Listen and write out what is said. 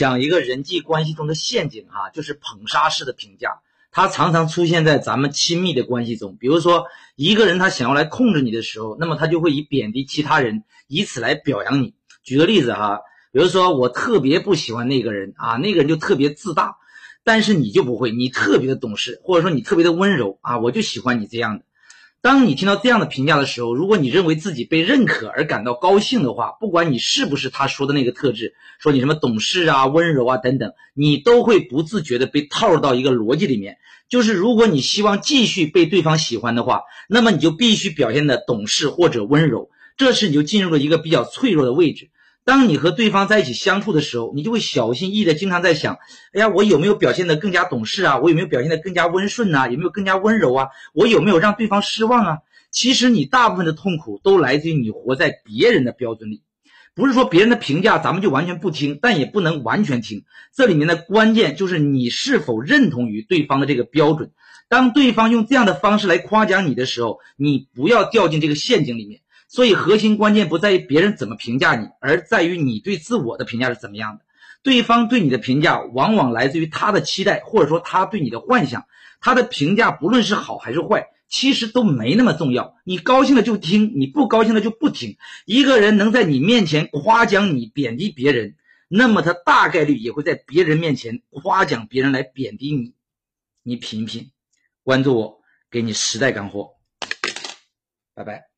讲一个人际关系中的陷阱哈，就是捧杀式的评价，它常常出现在咱们亲密的关系中。比如说，一个人他想要来控制你的时候，那么他就会以贬低其他人，以此来表扬你。举个例子哈，比如说我特别不喜欢那个人啊，那个人就特别自大，但是你就不会，你特别的懂事，或者说你特别的温柔啊，我就喜欢你这样的。当你听到这样的评价的时候，如果你认为自己被认可而感到高兴的话，不管你是不是他说的那个特质，说你什么懂事啊、温柔啊等等，你都会不自觉的被套入到一个逻辑里面，就是如果你希望继续被对方喜欢的话，那么你就必须表现的懂事或者温柔，这时你就进入了一个比较脆弱的位置。当你和对方在一起相处的时候，你就会小心翼翼的经常在想：哎呀，我有没有表现的更加懂事啊？我有没有表现的更加温顺啊？有没有更加温柔啊？我有没有让对方失望啊？其实你大部分的痛苦都来自于你活在别人的标准里，不是说别人的评价咱们就完全不听，但也不能完全听。这里面的关键就是你是否认同于对方的这个标准。当对方用这样的方式来夸奖你的时候，你不要掉进这个陷阱里面。所以，核心关键不在于别人怎么评价你，而在于你对自我的评价是怎么样的。对方对你的评价，往往来自于他的期待，或者说他对你的幻想。他的评价不论是好还是坏，其实都没那么重要。你高兴了就听，你不高兴了就不听。一个人能在你面前夸奖你、贬低别人，那么他大概率也会在别人面前夸奖别人来贬低你。你品一品，关注我，给你时代干货。拜拜。